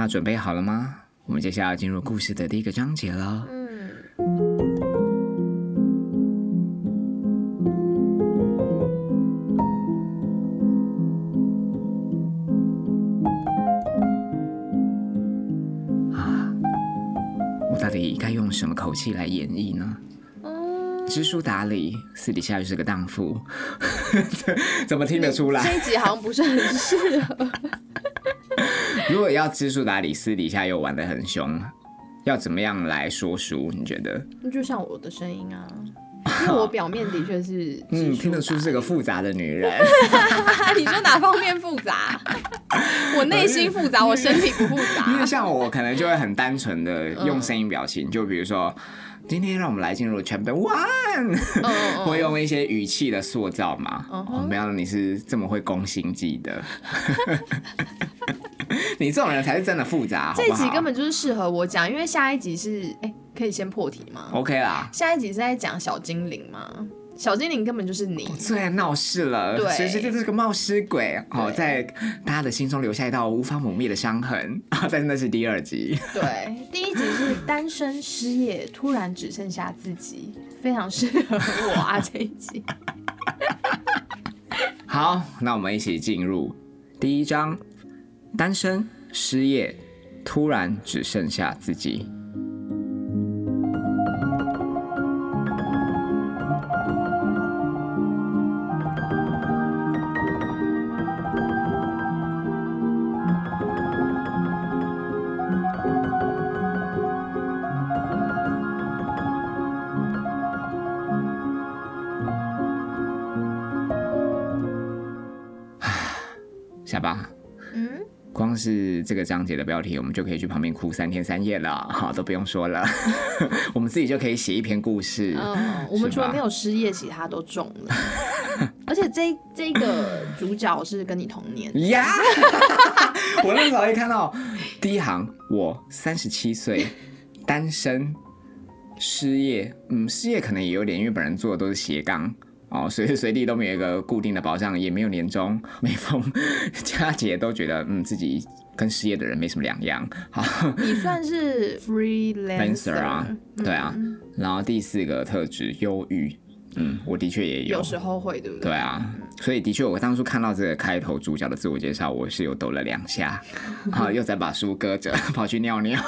大家准备好了吗？我们接下来要进入故事的第一个章节了。嗯，啊，我到底该用什么口气来演绎呢？知书达理，私底下就是个荡妇，怎么听得出来？这一集好像不是很适合。如果要知书达理，私底下又玩的很凶，要怎么样来说书？你觉得？就像我的声音啊，因为我表面的确是，嗯，听得出是个。复杂的女人。你说哪方面复杂？我内心复杂，我身体不复杂因为。像我可能就会很单纯的用声音表情，就比如说，今天让我们来进入 Chapter One，会用一些语气的塑造嘛。嗯哦，没想到你是这么会攻心计的，你这种人才是真的复杂，好这一？集根本就是适合我讲，因为下一集是，哎、可以先破题吗？OK 啦。下一集是在讲小精灵吗？小精灵根本就是你，最爱闹事了，对随时就是个冒失鬼哦，在大家的心中留下一道无法抹灭的伤痕 啊！但是那是第二集，对，第一集是单身失业，突然只剩下自己，非常适合我啊这一集。好，那我们一起进入第一章：单身失业，突然只剩下自己。是这个章节的标题，我们就可以去旁边哭三天三夜了，好，都不用说了，我们自己就可以写一篇故事。嗯，我们除了没有失业，其他都中了。而且这这个主角是跟你同年，呀 我那时候一看到第一行，我三十七岁，单身，失业，嗯，失业可能也有点，因为本人做的都是斜杠。哦，随时随地都没有一个固定的保障，也没有年终，每逢佳节都觉得，嗯，自己跟失业的人没什么两样。好你算是 freelancer，Lancer 啊，对啊。然后第四个特质，忧郁，嗯，我的确也有。有时候会，对不对？对啊，所以的确，我当初看到这个开头主角的自我介绍，我是有抖了两下，啊，又再把书搁着，跑去尿尿。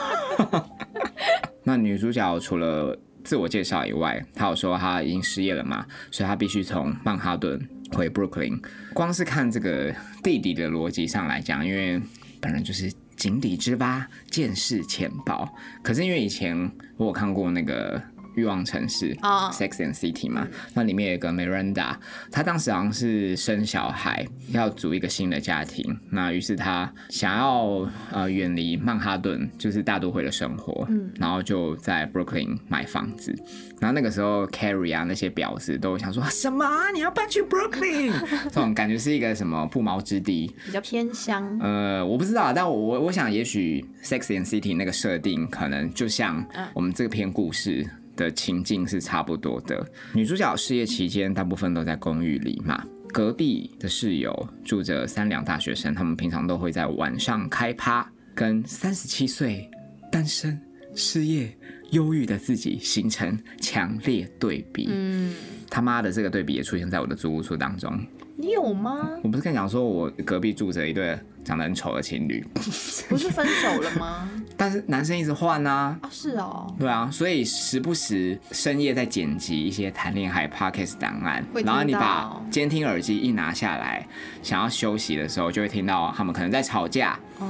那女主角除了自我介绍以外，她有说她已经失业了嘛，所以她必须从曼哈顿回 Brooklyn。光是看这个弟弟的逻辑上来讲，因为本人就是井底之蛙，见识浅薄。可是因为以前我有看过那个。欲望城市啊 Sex and City 嘛，那里面有一个 Miranda，她当时好像是生小孩，要组一个新的家庭，那于是她想要呃远离曼哈顿，就是大都会的生活，嗯，然后就在 Brooklyn 买房子，然后那个时候 Carrie 啊那些婊子都想说什么？啊你要搬去 Brooklyn，这种感觉是一个什么不毛之地，比较偏乡。呃，我不知道，但我我我想，也许《Sex and City》那个设定，可能就像我们这篇故事的情境是差不多的。女主角失业期间，大部分都在公寓里嘛。隔壁的室友住着三两大学生，他们平常都会在晚上开趴，跟三十七岁单身失业忧郁的自己形成强烈对比。嗯，他妈的，这个对比也出现在我的租屋处当中。你有吗？我不是跟你讲说，我隔壁住着一对长得很丑的情侣，不是分手了吗？但是男生一直换啊，啊，是哦。对啊，所以时不时深夜在剪辑一些谈恋爱 podcast 档案然后你把监听耳机一拿下来，想要休息的时候，就会听到他们可能在吵架，哦，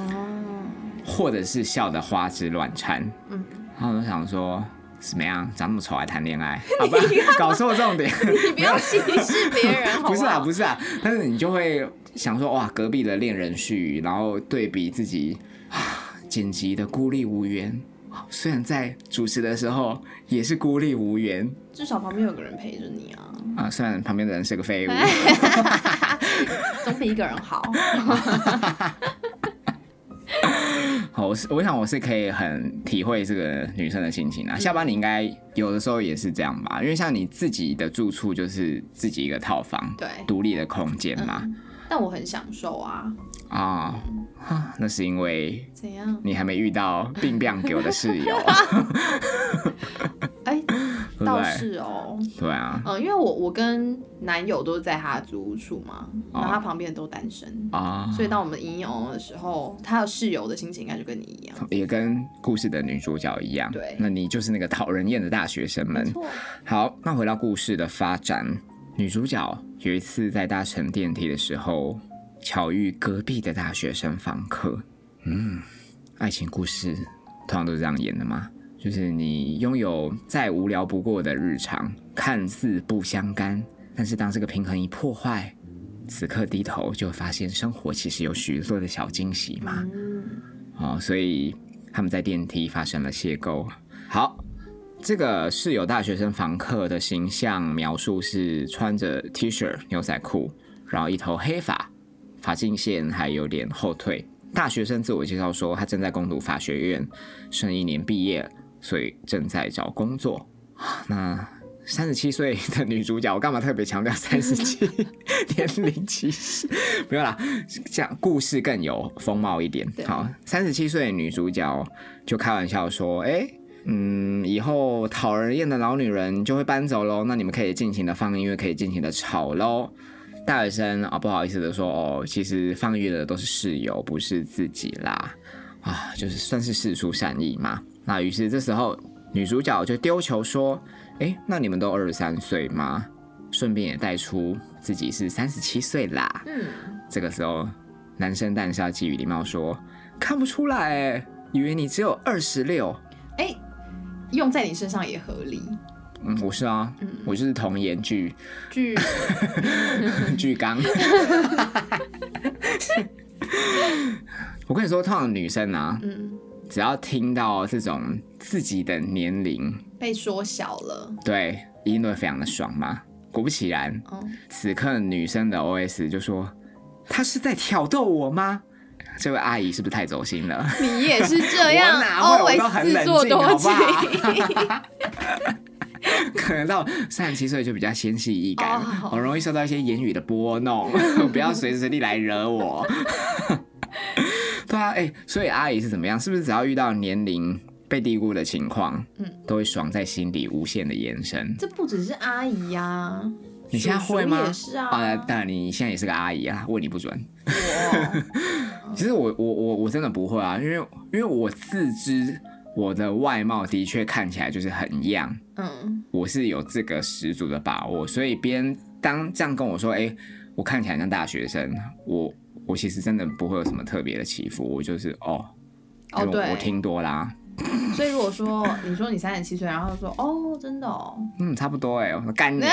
或者是笑得花枝乱颤。嗯，然后我就想说。怎么样？长那么丑还谈恋爱？好吧，搞错重点。你不要歧视别人，好不是啊，不是啊，但是你就会想说，哇，隔壁的恋人絮语，然后对比自己啊剪辑的孤立无援。虽然在主持的时候也是孤立无援至少旁边有个人陪着你啊，啊，虽然旁边的人是个废物。总比一个人好。好，我是我想我是可以很体会这个女生的心情啊。下班你应该有的时候也是这样吧？因为像你自己的住处就是自己一个套房，对独立的空间嘛。但我很享受啊，啊，啊，那是因为怎样？你还没遇到病 病给我的室友，哎、对倒？是哦。对啊，嗯，因为我我跟男友都是在他的租屋处嘛，然后哦他旁边都单身，啊，所以当我们营营的时候，他的室友的心情应该就跟你一样。也跟故事的女主角一样。对那你就是那个讨人厌的大学生们好，那回到故事的发展，女主角有一次在搭乘电梯的时候，巧遇隔壁的大学生房客。嗯，爱情故事通常都是这样演的吗？就是你拥有再无聊不过的日常，看似不相干，但是当这个平衡一破坏，此刻低头就会发现生活其实有许多的小惊喜嘛。嗯，哦，所以他们在电梯发生了邂逅。好，这个室友大学生房客的形象描述是穿着 T 恤、牛仔裤，然后一头黑发，发际线还有点后退。大学生自我介绍说，他正在攻读法学院，剩一年毕业，所以正在找工作。那三十七岁的女主角，我干嘛特别强调 三十七年龄歧视？没有啦，这样故事更有风貌一点。好，三十七岁的女主角就开玩笑说：“哎、嗯，以后讨人厌的老女人就会搬走喽，那你们可以尽情的放音乐，可以尽情的吵喽。”大学生啊，不好意思的说：“哦，其实放乐的都是室友，不是自己啦。”啊，就是算是事出善意嘛。那于是这时候女主角就丢球说：“哎，那你们都二十三岁吗？”顺便也带出自己是三十七岁啦。嗯，这个时候，男生但是要基于礼貌说：“看不出来，哎，以为你只有二十六。哎、用在你身上也合理。”嗯，我是啊，我就是童颜巨巨巨刚。我跟你说，通常女生啊，嗯只要听到这种自己的年龄，被缩小了，对，一定都会非常的爽嘛。果不其然，嗯，此刻女生的 OS 就说：“他是在挑逗我吗？”这位阿姨是不是太走心了？你也是这样我哪会很自冷静，作多好不情。好？可能到三十七岁就比较纤细易感，哦很容易受到一些言语的拨弄，不要随时随地来惹我。对啊，哎、所以阿姨是怎么样？是不是只要遇到年龄被低估的情况，嗯都会爽在心底无限的延伸？这不只是阿姨呀、你现在会吗？叔叔也是啊。啊，当然你现在也是个阿姨啊，问你不准。我 其实我我我我真的不会啊，因为因为我自知我的外貌的确看起来就是很样，嗯，我是有这个十足的把握，所以别人当这样跟我说，哎、我看起来像大学生，我我其实真的不会有什么特别的起伏，我就是哦，哦对我听多啦、所以如果说你说你三十七岁，然后说哦，真的哦，嗯，差不多哎，我说干你。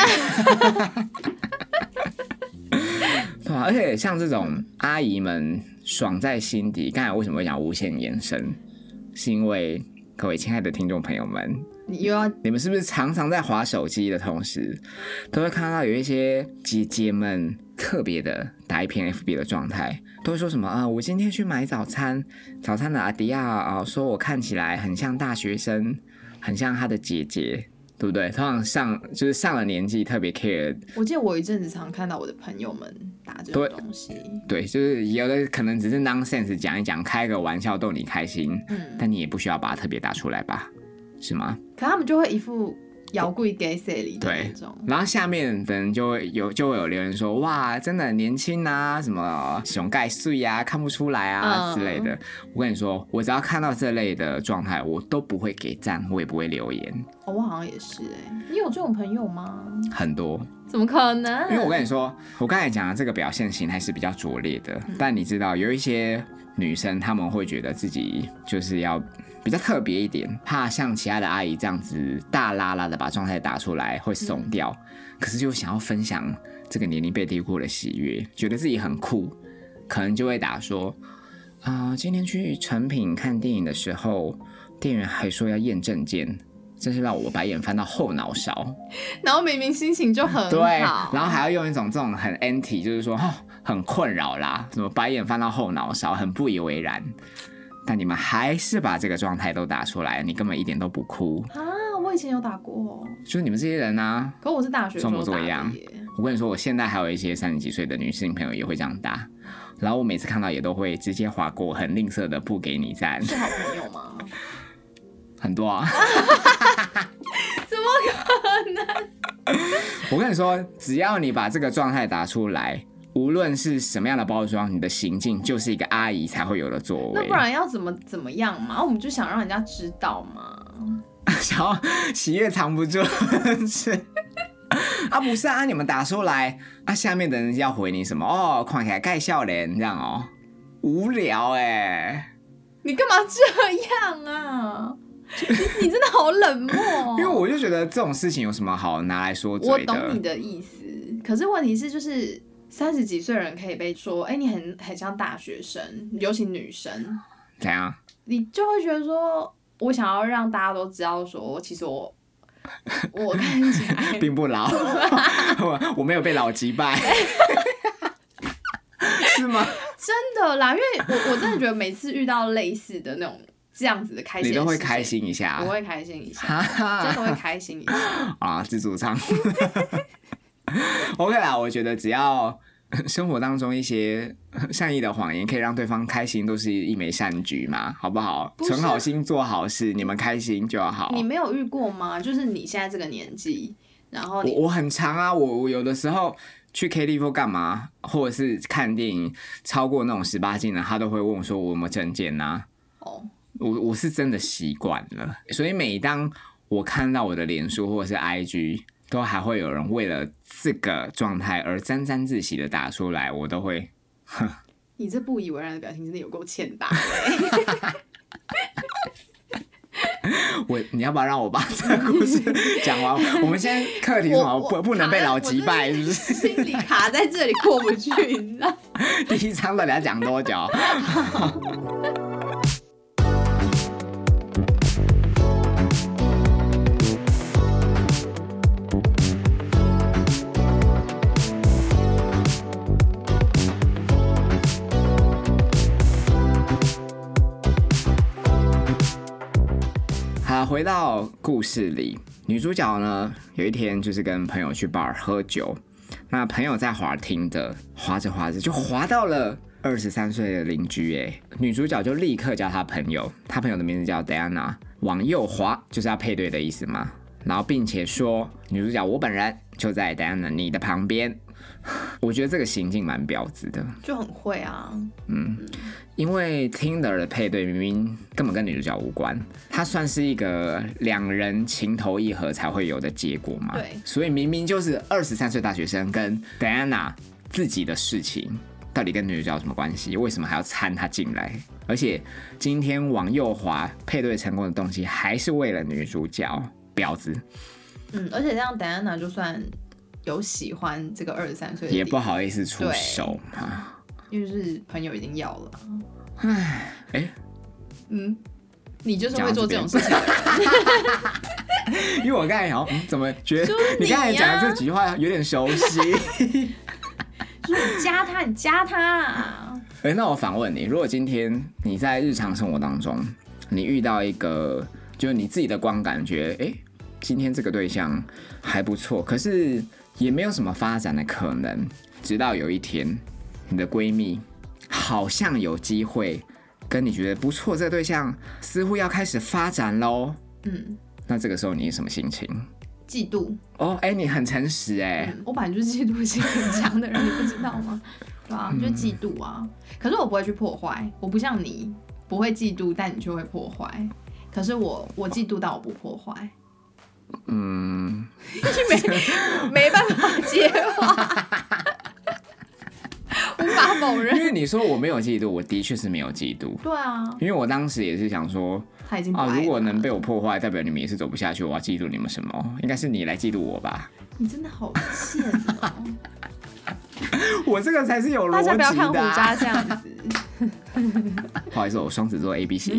对啊，而且像这种阿姨们爽在心底，刚才为什么会讲无限延伸？是因为各位亲爱的听众朋友们，你又要你们是不是常常在划手机的同时，都会看到有一些姐姐们特别的打一篇 FB 的状态，都会说什么啊？我今天去买早餐，早餐的阿迪亚啊，说我看起来很像大学生，很像他的姐姐，对不对？通常上就是上了年纪特别 care，我记得我一阵子常看到我的朋友们打这种东西，对，就是有的可能只是 nonsense 讲一讲，开个玩笑逗你开心，嗯，但你也不需要把它特别打出来吧？是吗？可他们就会一副摇柜 gay 色里那种，然后下面的人就会有就会有留言说，哇，真的很年轻啊，什么熊盖碎啊，看不出来啊、嗯之类的。我跟你说，我只要看到这类的状态，我都不会给赞，我也不会留言，哦，我好像也是哎、你有这种朋友吗？很多。怎么可能？因为我跟你说，我刚才讲的这个表现形态是比较拙劣的，嗯但你知道有一些女生她们会觉得自己就是要比较特别一点，怕像其他的阿姨这样子大拉拉的把状态打出来会怂掉，可是就想要分享这个年龄被低估的喜悦，觉得自己很酷，可能就会打说啊、今天去成品看电影的时候，店员还说要验证件。真是让我白眼翻到后脑勺。然后明明心情就很好，对，然后还要用一种这种很 anti，就是说哦很困扰啦，什么白眼翻到后脑勺，很不以为然。但你们还是把这个状态都打出来，你根本一点都不哭。啊，我以前有打过，就是你们这些人啊，可我是大学时装候打的模作样。我跟你说，我现在还有一些三十几岁的女性朋友也会这样打。然后我每次看到也都会直接划过，很吝啬的不给你赞，是好朋友吗？很多啊。怎么可能？我跟你说，只要你把这个状态打出来，无论是什么样的包装，你的行径就是一个阿姨才会有的作为那不。然要怎么怎么样嘛？我们就想让人家知道嘛。想要喜悦藏不住，是 啊，不是啊，你们打出来啊，下面的人要回你什么？哦，看起来盖笑脸这样哦，无聊哎、你干嘛这样啊？你你真的好冷漠哦、因为我就觉得这种事情有什么好拿来说我懂你的？的意思，可是问题是，就是三十几岁人可以被说，哎、你很很像大学生，尤其女生，怎样？你就会觉得说，我想要让大家都知道说，其实我 我看起来并不老，我 我没有被老击败，是吗？真的啦，因为我我真的觉得每次遇到类似的那种这样子的开心，你都会开，心一下我，会开心一下，真的哈会开心一下。啊，自助舱。OK 啦，我觉得只要 生活当中一些 善意的谎言可以让对方开心，都是一枚善举嘛，好不好？不存好心做好事，你们开心就好。你没有遇过吗？就是你现在这个年纪，然后我我很长啊，我我有的时候去 KTV 干嘛，或者是看电影，超过那种十八禁的，他都会问我说我有没有证件呐、哦，我我是真的习惯了，所以每当我看到我的脸书或者是 IG，都还会有人为了这个状态而沾沾自喜的打出来，我都会你这不以为然的表情真的有够欠打欸、我你要不要让我把这个故事讲完？我们现在课题是什么我我不不能被老击败，是不是？心里卡在这里过不去，你知道？第一章到底要讲多久？回到故事里，女主角呢有一天就是跟朋友去 bar 喝酒，那朋友在滑听的，滑着滑着就滑到了二十三岁的邻居，哎，女主角就立刻叫她朋友，她朋友的名字叫 Diana，往右滑就是要配对的意思嘛，然后并且说女主角我本人就在 Diana 你的旁边，我觉得这个行径蛮婊子的，就很会啊，嗯因为 Tinder 的配对明明根本跟女主角无关，它算是一个两人情投意合才会有的结果嘛。对所以明明就是二十三岁大学生跟 Diana 自己的事情，到底跟女主角有什么关系？为什么还要掺她进来？而且今天往右滑配对成功的东西，还是为了女主角，婊子嗯，而且这样 Diana 就算有喜欢这个二十三岁的也不好意思出手嘛。因为就是朋友已经要了。哎、嗯，你就是会做这种事情，因为我刚才想，嗯，怎么觉得就是你刚才你讲的呀这几句话有点熟悉？就是你加他，你加他。啊，哎、那我反问你，如果今天你在日常生活当中，你遇到一个就是你自己的光感觉，哎、今天这个对象还不错，可是也没有什么发展的可能，直到有一天，你的闺蜜好像有机会跟你觉得不错，这个对象似乎要开始发展喽。嗯，那这个时候你是什么心情？嫉妒，哦，哎、你很诚实哎、嗯，我本来就是嫉妒心很强的人，你不知道吗？对啊，就嫉妒啊。可是我不会去破坏，我不像你不会嫉妒，但你却会破坏。可是我我嫉妒，但我不破坏，嗯，没 没办法接话，无法否因认。为你说我没有嫉妒，我的确是没有嫉妒，对啊，因为我当时也是想说，啊，他已经啊如果能被我破坏，代表你们也是走不下去，我要嫉妒你们什么？应该是你来嫉妒我吧？你真的好贱哦！我这个才是有逻大辑的、啊。家不要看虎渣这样子。不好意思，我双子座 A B C。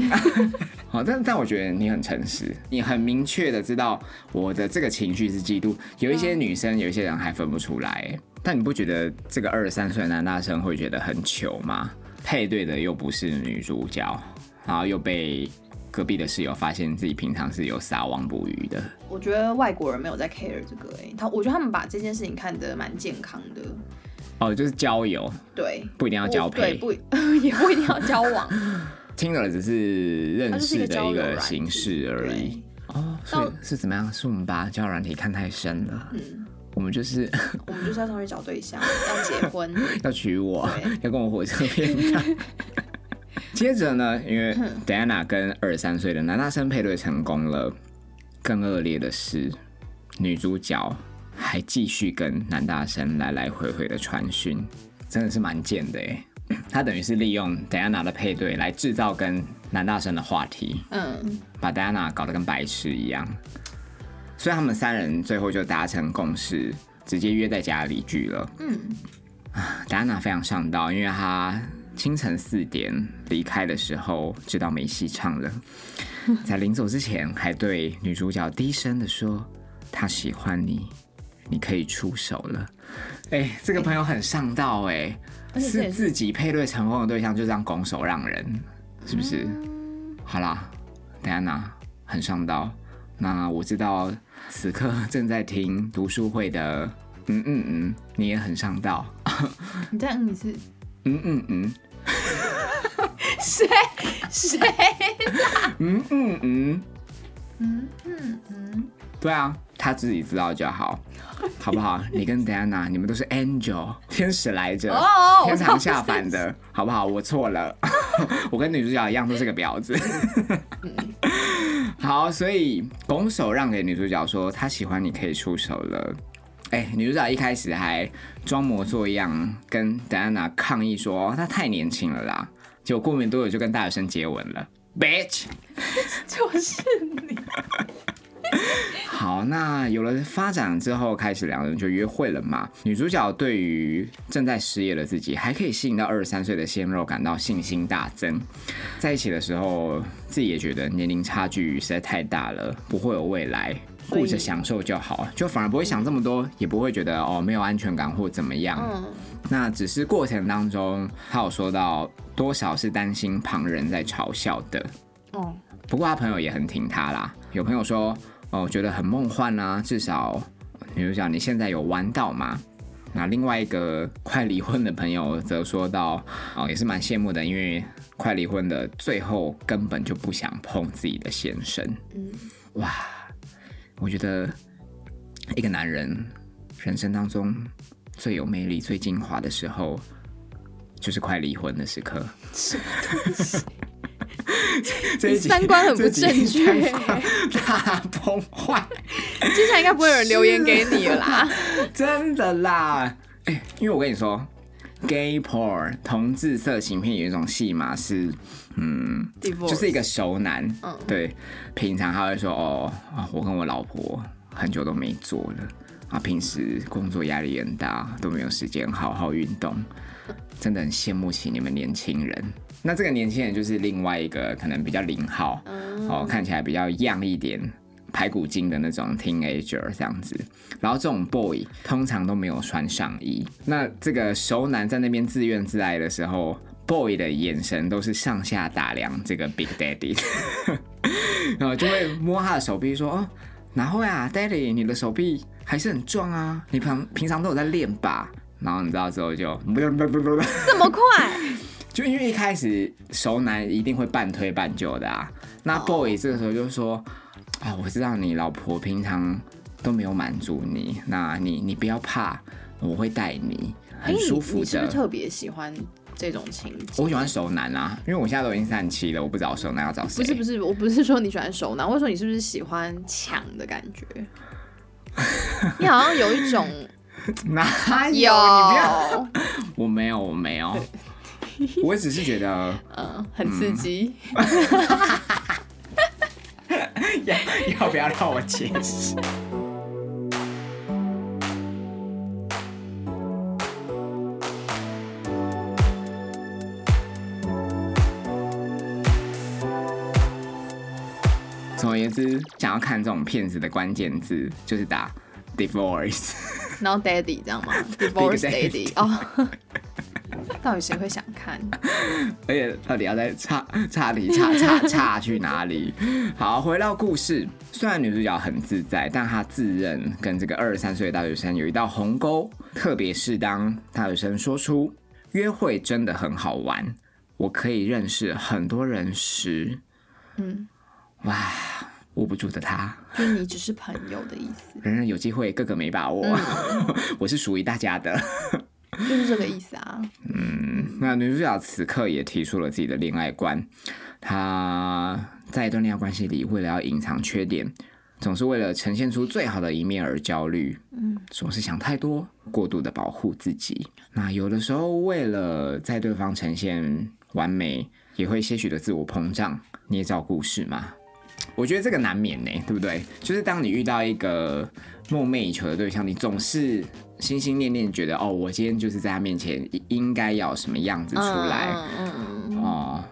好，但但我觉得你很诚实，你很明确的知道我的这个情绪是嫉妒。有一些女生，有一些人还分不出来，但你不觉得这个二十三岁的男大生会觉得很糗吗？配对的又不是女主角，然后又被隔壁的室友发现自己平常是有撒网捕鱼的。我觉得外国人没有在 care 这个、欸，他我觉得他们把这件事情看得蛮健康的，哦，就是交友，对，不一定要交配，对不 也不一定要交往，听了只是认识的一个形式而已。哦，所以是怎么样？是我们把交友软体看太深了。嗯，我们就是 我们就是要上去找对象，要结婚，要娶我，要跟我火车片段。接着呢，因为 Diana 跟二十三岁的男大生配对成功了，更恶劣的是，女主角还继续跟男大生来来回回的传讯，真的是蛮贱的哎。他等于是利用 Diana 的配对来制造跟男大生的话题，嗯，把 Diana 搞得跟白痴一样。所以他们三人最后就达成共识，直接约在家里聚了。嗯，啊，戴安娜非常上道，因为她清晨四点离开的时候，知道没戏唱了，在临走之前还对女主角低声的说：“他喜欢你，你可以出手了。”哎、这个朋友很上道哎、是自己配对成功的对象就这样拱手让人，是不是？好啦，戴安娜很上道。那我知道此刻正在听读书会的，嗯嗯嗯，你也很上道。你再嗯一次，嗯嗯嗯 谁谁？嗯嗯嗯，嗯嗯嗯，对啊，他自己知道就好，好不好？你跟 Diana，你们都是 angel 天使来着，哦天堂下凡的，好不好？我错了，我跟女主角一样都是个婊子。好，所以拱手让给女主角说她喜欢你，可以出手了。哎、女主角一开始还装模作样跟 Diana 抗议说她太年轻了啦，结果过没多久就跟大学生接吻了，bitch。就是你。好，那有了发展之后，开始两人就约会了嘛。女主角对于正在失业的自己，还可以吸引到二十三岁的鲜肉，感到信心大增。在一起的时候，自己也觉得年龄差距实在太大了，不会有未来，顾着享受就好，就反而不会想这么多，也不会觉得哦没有安全感或怎么样。嗯，那只是过程当中，他有说到多少是担心旁人在嘲笑的。哦，不过他朋友也很挺他啦，有朋友说哦觉得很梦幻啊，至少比如讲你现在有玩到嘛。那另外一个快离婚的朋友则说到，哦也是蛮羡慕的，因为快离婚的最后根本就不想碰自己的先生。嗯，哇，我觉得一个男人人生当中最有魅力、最精华的时候，就是快离婚的时刻。三观很不正确大崩坏，接下来应该不会有人留言给你了啦。真的啦！哎、因为我跟你说，gay porn 同志色情片有一种戏码是，嗯，就是一个熟男，嗯对，平常他会说哦啊，我跟我老婆很久都没做了啊，平时工作压力很大，都没有时间好好运动，真的很羡慕起你们年轻人。那这个年轻人就是另外一个可能比较零号，嗯哦，看起来比较样一点。排骨精的那种 teenager 这样子，然后这种 boy 通常都没有穿上衣。那这个熟男在那边自怨自艾的时候，boy 的眼神都是上下打量这个 big daddy，然后就会摸他的手臂说：“哦，哪会啊，daddy，你的手臂还是很壮啊，你平平常都有在练吧？”然后你知道之后就不不不不不，这么快？就因为一开始熟男一定会半推半就的啊，那 boy 这个时候就说。啊，我知道你老婆平常都没有满足你，那你你不要怕，我会带你，很舒服哎你你是不的。是特别喜欢这种情节？我喜欢熟男啊，因为我现在都已经三十七了，我不知道熟男要找谁。不是不是，我不是说你喜欢熟男，我是说你是不是喜欢抢的感觉？你好像有一种 哪有？有你不要，我没有，我没有，我只是觉得嗯很刺激。要要不要让我解释？总而言之，想要看这种片子的关键字就是打 divorce。然后 daddy 这样吗？Divorce Daddy daddy 哦，到底谁会想看？而且到底要在差差里差差差去哪里？好，回到故事，虽然女主角很自在，但她自认跟这个二十三岁的大学生有一道鸿沟，特别是当大学生说出约会真的很好玩，我可以认识很多人时，嗯，哇，握不住的她，就你只是朋友的意思，人人有机会，个个没把握，我是属于大家的。就是这个意思啊。嗯那女主角此刻也提出了自己的恋爱观，她在一段恋爱关系里，为了要隐藏缺点，总是为了呈现出最好的一面而焦虑，嗯，总是想太多，过度的保护自己。那有的时候为了在对方呈现完美，也会些许的自我膨胀，捏造故事嘛。我觉得这个难免呢，对不对？就是当你遇到一个梦寐以求的对象，你总是心心念念觉得，哦，我今天就是在他面前应该要什么样子出来，嗯嗯嗯。哦，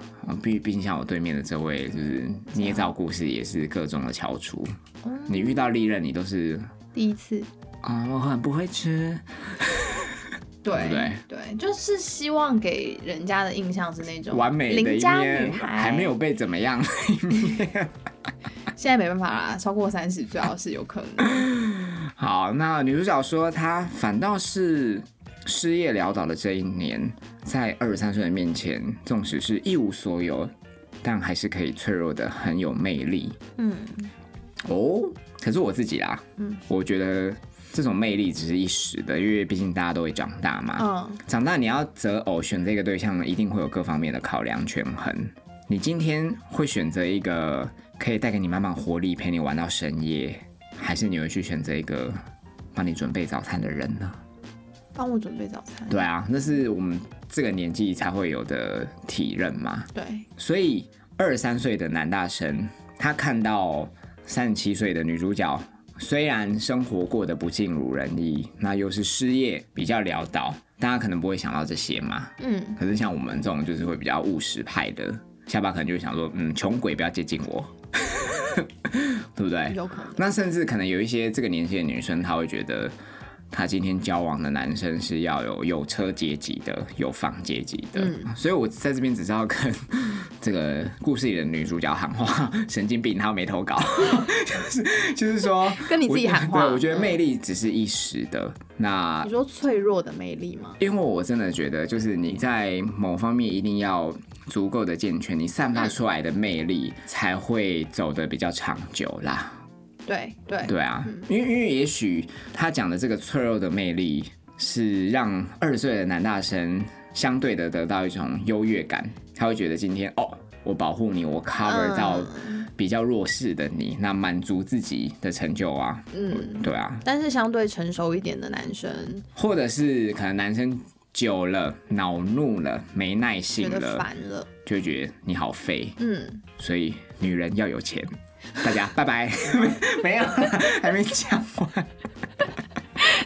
毕毕竟像我对面的这位，就是捏造故事也是各种的翘楚。嗯。你遇到利刃，你都是第一次，啊、我很不会吃，对对对，就是希望给人家的印象是那种完美的一邻家面女孩，还没有被怎么样。现在没办法啦，超过三十最好是有可能。好，那女主角说，她反倒是失业潦倒的这一年，在二十三岁的面前，纵使是一无所有，但还是可以脆弱的很有魅力。嗯哦，可是我自己啦，嗯我觉得这种魅力只是一时的，因为毕竟大家都会长大嘛。嗯长大你要择偶选这个对象，一定会有各方面的考量权衡。你今天会选择一个可以带给你满满活力，陪你玩到深夜，还是你会去选择一个帮你准备早餐的人呢？帮我准备早餐。对啊，那是我们这个年纪才会有的体认嘛。对，所以二十三岁的男大生，他看到三十七岁的女主角，虽然生活过得不尽如人意，那又是失业，比较潦倒，大家可能不会想到这些嘛。嗯可是像我们这种就是会比较务实派的，下巴可能就想说，嗯，穷鬼不要接近我，对不对？有可能。那甚至可能有一些这个年纪的女生，她会觉得，她今天交往的男生是要有有车阶级的，有房阶级的。嗯所以我在这边只是要跟这个故事里的女主角喊话：神经病，她没投稿，就是就是说 跟你自己喊话对，我觉得魅力只是一时的。那你说脆弱的魅力吗？因为我真的觉得，就是你在某方面一定要足够的健全，你散发出来的魅力才会走得比较长久啦。对对。对啊，因为因为也许他讲的这个脆弱的魅力，是让二十岁的男大生相对的得到一种优越感，他会觉得今天哦，我保护你，我 cover 到嗯比较弱势的你，那满足自己的成就啊，嗯，对啊，但是相对成熟一点的男生或者是可能男生久了恼怒了，没耐觉性得了，烦了，就会觉得你好废，嗯，所以女人要有钱。大家拜拜，没有，还没讲完。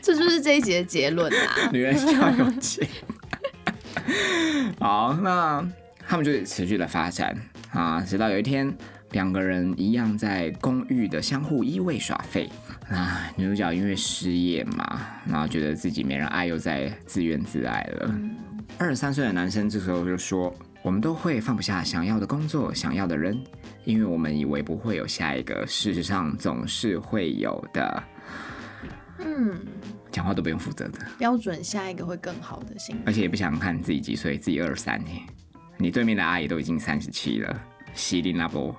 这就是这一集的结论啦。女人需要有钱。好，那他们就持续的发展啊，直到有一天，两个人一样在公寓的相互依偎耍废。啊女主角因为失业嘛，然后觉得自己没人爱，又在自怨自艾了。二十三岁的男生这时候就说：“我们都会放不下想要的工作、想要的人，因为我们以为不会有下一个，事实上总是会有的。嗯，讲话都不用负责的。”标准下一个会更好的心而且也不想想看自己几岁，自己二十三年，你对面的阿姨都已经三十七了，西林那波，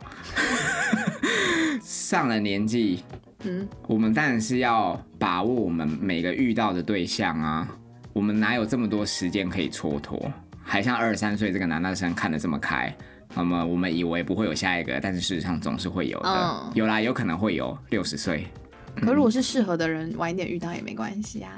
上了年纪，嗯，我们当然是要把握我们每个遇到的对象啊，我们哪有这么多时间可以蹉跎？还像二十三岁这个男大生看得这么开，那么我们以为不会有下一个，但是事实上总是会有的，嗯有啦，有可能会有六十岁，可如果是适合的人，晚一点遇到也没关系啊。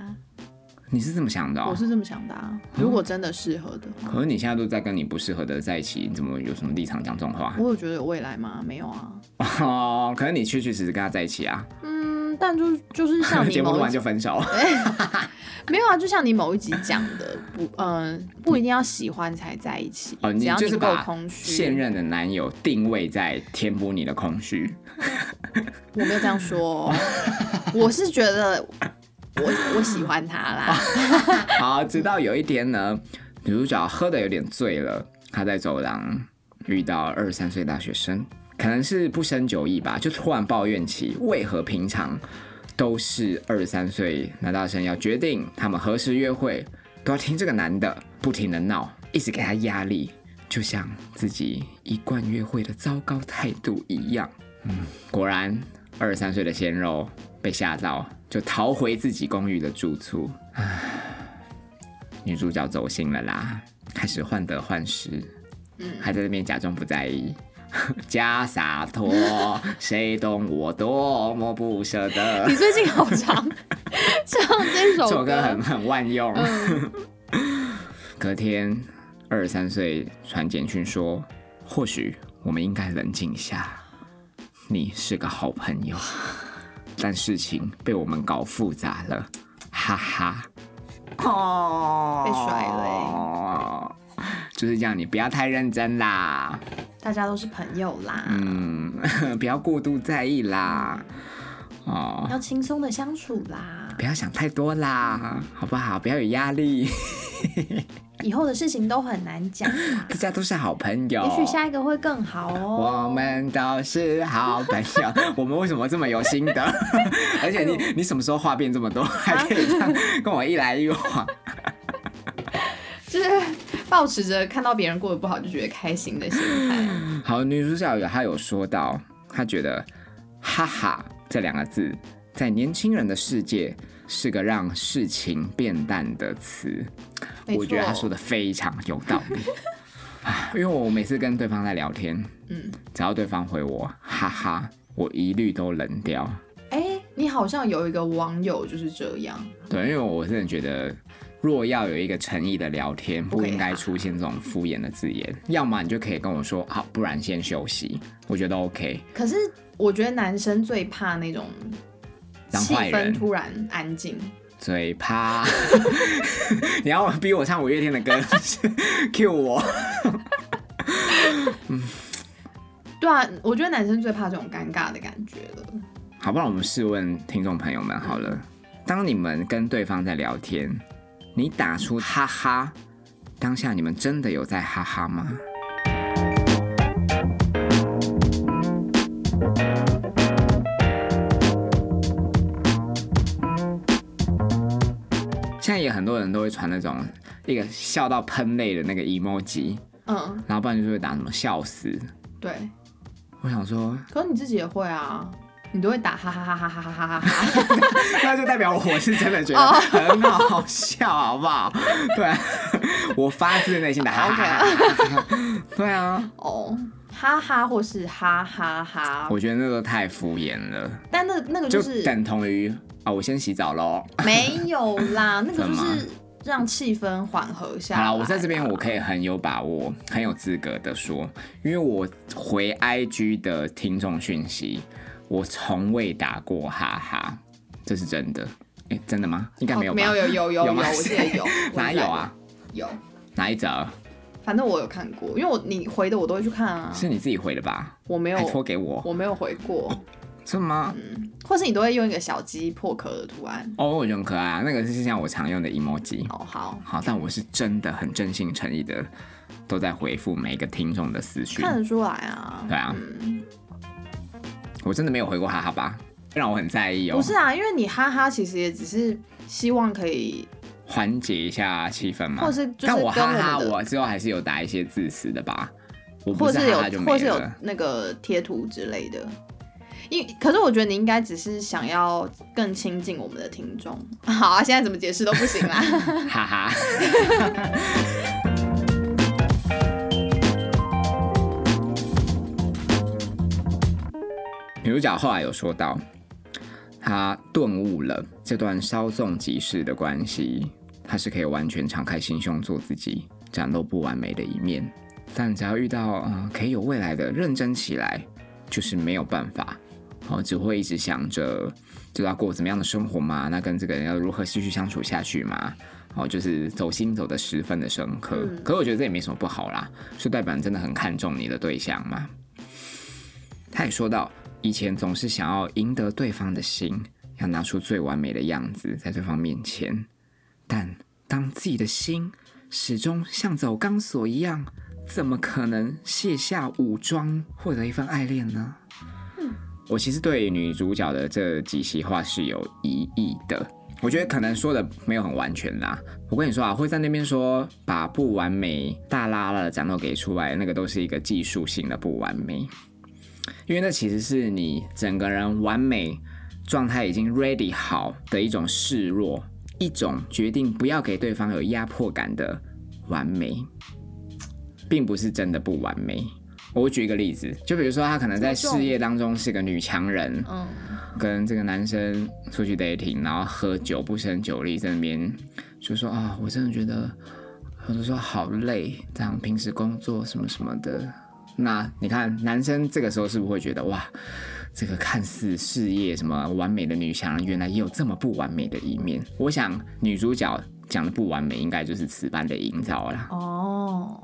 你是这么想的哦？我是这么想的啊。如果真的适合的话，可是你现在都在跟你不适合的在一起，你怎么有什么立场讲这种话？我有觉得有未来吗？没有啊。哦，可是你确确实实跟他在一起啊，嗯，但就就是像你 节目录完就分手。没有啊，就像你某一集讲的，不，嗯、不一定要喜欢才在一起，只要你够空虚。现任的男友定位在填补你的空虚。我没有这样说、哦，我是觉得我我喜欢他啦。好，直到有一天呢，女主角喝的有点醉了，她在走廊遇到二十三岁大学生，可能是不胜酒意吧，就突然抱怨起为何平常都是二十三岁男大生要决定他们何时约会，都要听这个男的不停的闹，一直给他压力，就像自己一贯约会的糟糕态度一样。嗯，果然二十三岁的鲜肉被吓到，就逃回自己公寓的住处。女主角走心了啦，开始患得患失，还在那边假装不在意。假洒脱，谁懂我多么不舍得 你。最近好长 唱这首这首歌很很万用。隔天，二十三岁传简讯说：“或许我们应该冷静一下。你是个好朋友，但事情被我们搞复杂了，哈哈。”哦，被甩了了就是这样，你不要太认真啦，大家都是朋友啦，嗯，不要过度在意啦，哦，要轻松的相处啦。不要想太多啦，好不好？不要有压力，以后的事情都很难讲啦，大家都是好朋友。也许下一个会更好哦。我们都是好朋友。我们为什么这么有心得？而且你你什么时候话变这么多，还可以这样跟我一来一往？就是保持着看到别人过得不好就觉得开心的心态。好，女主角有她有说到，她觉得“哈哈”这两个字在年轻人的世界是个让事情变淡的词。没我觉得她说的非常有道理。啊 因为我每次跟对方在聊天，嗯，只要对方回我“哈哈”，我一律都冷掉。哎、你好像有一个网友就是这样，对，因为我真的觉得，若要有一个诚意的聊天，不应该出现这种敷衍的字眼。要么你就可以跟我说好，不然先休息，我觉得 OK。可是我觉得男生最怕那种气氛突然安静。最怕，你要逼我唱五月天的歌，Q 我。对啊，我觉得男生最怕这种尴尬的感觉了。好，不然我们试问听众朋友们好了，当你们跟对方在聊天，你打出哈哈，当下你们真的有在哈哈吗？现在也很多人都会传那种一个笑到喷泪的那个 emoji，嗯，然后不然就是会打什么笑死。对。我想说，可是你自己也会啊，你都会打哈哈哈哈哈哈哈哈哈。那就代表我是真的觉得哦很好笑，好不好？对，我发自内心的哈哈哈哈。对啊，哦，哈哈或是哈哈哈，我觉得那个太敷衍了，但那那个就就是等同于啊，我先洗澡喽。没有啦，那个就是让气氛缓和下来。好了，我在这边我可以很有把握、很有资格的说，因为我回 IG 的听众讯息，我从未打过哈哈，这是真的。哎、真的吗？应该没有吧？哦没有有有有 有，我记得有。哪有啊？有，哪一则？反正我有看过，因为我你回的我都会去看啊。是你自己回的吧？我没有给我？我没有回过，是吗？嗯或是你都会用一个小鸡破壳的图案。哦，我觉得很可爱啊，那个是像我常用的 emoji。哦，好，好，但我是真的很真心诚意的，都在回复每一个听众的私讯。看得出来啊。对啊，我真的没有回过哈哈吧，让我很在意哦。不是啊，因为你哈哈，其实也只是希望可以，缓解一下气氛嘛。或是就是但我哈哈，我之后还是有打一些字词的吧。我不或是哈哈就，或是有没了。那个贴图之类的。因可是我觉得你应该只是想要更亲近我们的听众。好啊，现在怎么解释都不行啦。哈哈。主角后来有说到，他顿悟了这段稍纵即逝的关系，他是可以完全敞开心胸做自己，展露不完美的一面。但只要遇到呃可以有未来的，认真起来，就是没有办法，哦，只会一直想着就要过怎么样的生活嘛，那跟这个人要如何继续相处下去嘛，哦，就是走心走的十分的深刻。嗯可是我觉得这也没什么不好啦，是代表你真的很看重你的对象嘛。他也说到，以前总是想要赢得对方的心，要拿出最完美的样子在对方面前，但当自己的心始终像走钢索一样，怎么可能卸下武装获得一份爱恋呢？我其实对女主角的这几席话是有疑义的。我觉得可能说的没有很完全啦。我跟你说啊，会在那边说把不完美大拉拉的展露给出来，那个都是一个技术性的不完美，因为那其实是你整个人完美状态已经 ready 好的一种示弱，一种决定不要给对方有压迫感的完美，并不是真的不完美。我举一个例子，就比如说她可能在事业当中是个女强人，嗯，跟这个男生出去 dating，然后喝酒不胜酒力，在那边就说啊，我真的觉得有的时候好累，这样平时工作什么什么的。那你看，男生这个时候是不是会觉得哇，这个看似事业什么完美的女强人，原来也有这么不完美的一面？我想女主角讲的不完美，应该就是此般的营造啦。哦，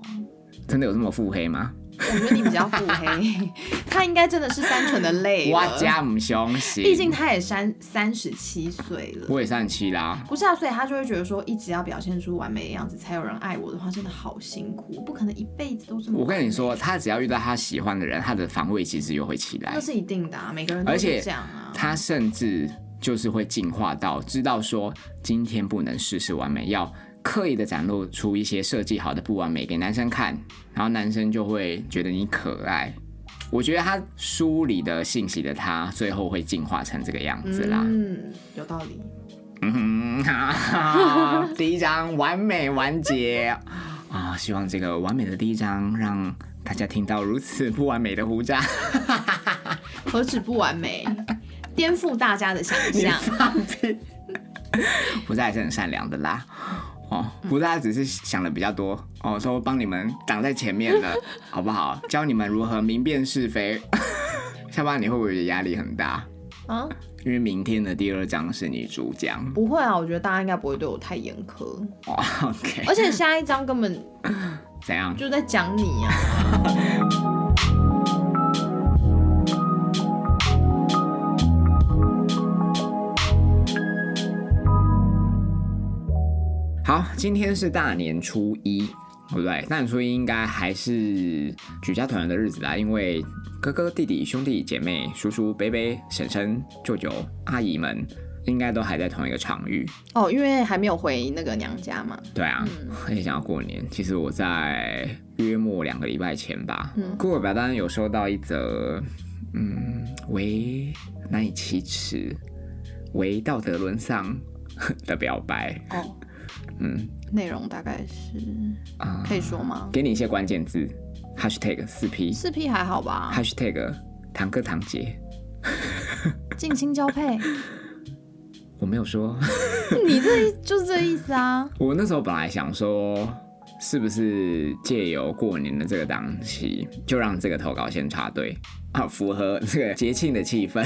真的有这么腹黑吗？我觉得你比较腹黑，他应该真的是单纯的累我了。家母凶行，毕竟他也三三十七岁了。我也三十七啦。不是啊，所以他就会觉得说，一直要表现出完美的样子才有人爱我的话，真的好辛苦，我不可能一辈子都这么。我跟你说，，他只要遇到他喜欢的人，他的防卫机制又会起来那。是一定的啊，每个人都是这样啊。他甚至就是会进化到知道说，今天不能事事完美，要刻意的展露出一些设计好的不完美给男生看，然后男生就会觉得你可爱。我觉得他梳理的信息的他，最后会进化成这个样子啦。嗯，有道理。嗯哼，哈哈，第一章完美完结啊！希望这个完美的第一章让大家听到如此不完美的胡渣。何止不完美，颠覆大家的想象。放屁！胡渣还是很善良的啦。哦，胡渣只是想的比较多哦，说帮你们挡在前面了，好不好？教你们如何明辨是非。下班你会不会觉得压力很大？啊，因为明天的第二章是你主讲。不会啊，我觉得大家应该不会对我太严苛，哦，OK，而且下一章根本怎样？就在讲你啊。今天是大年初一，对不对？大年初一应该还是举家团圆的日子啦，因为哥哥、弟弟、兄弟姐妹、叔叔、伯伯、婶婶、舅舅、阿姨们应该都还在同一个场域。哦，因为还没有回那个娘家嘛。对啊，嗯很想要过年。其实我在约莫两个礼拜前吧，嗯过表单有收到一则，嗯，为难以启齿、为道德沦丧的表白。哦，嗯内容大概是啊，可以说吗？给你一些关键字，#hashtag 四 P 四 P 还好吧？#hashtag 堂哥堂姐。近亲交配，我没有说，你这就是这意思啊。我那时候本来想说，是不是借由过年的这个档期，就让这个投稿先插队啊，符合这个节庆的气氛。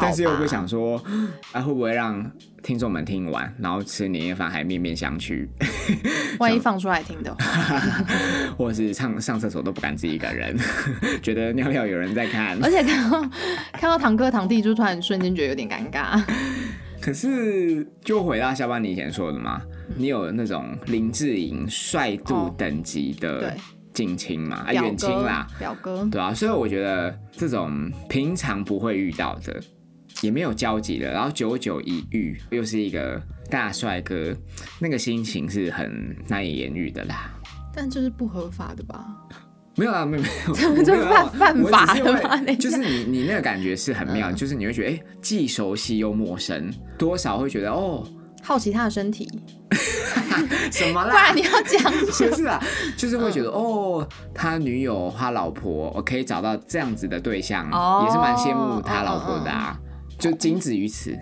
但是又不想说，啊，会不会让听众们听完，然后吃年夜饭还面面相觑，万一放出来听的话，或者是上上厕所都不敢自己一个人，觉得尿尿有人在看。而且看到看到堂哥堂弟，就突然瞬间觉得有点尴尬。可是，就回到下班你以前说的嘛，你有那种林志颖帅度哦等级的对近亲嘛，啊，远亲啦，，表哥，对啊，所以我觉得这种平常不会遇到的，也没有交集的，然后久久一遇，又是一个大帅哥，那个心情是很难以言喻的啦。但这是不合法的吧？没有啊，没有没有，这我没有要犯犯法的就是你你那个感觉是很妙，嗯就是你会觉得哎、既熟悉又陌生，多少会觉得哦好奇他的身体，什么不啦然你？要讲什么？不是啊，就是会觉嗯得、哦，他女友他老婆，我可以找到这样子的对象，哦也是蛮羡慕他老婆的啊，就仅止于此，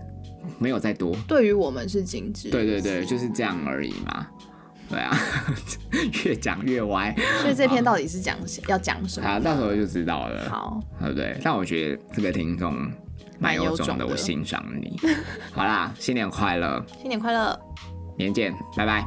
没有再多。对于我们是仅止，对对对，就是这样而已嘛。对啊，越讲越歪所以这篇到底是讲要讲什么？啊，到时候就知道了，好，对不对？但我觉得这个听众蛮有种的我欣赏你。好啦，新年快乐，新年快乐。年见，拜拜。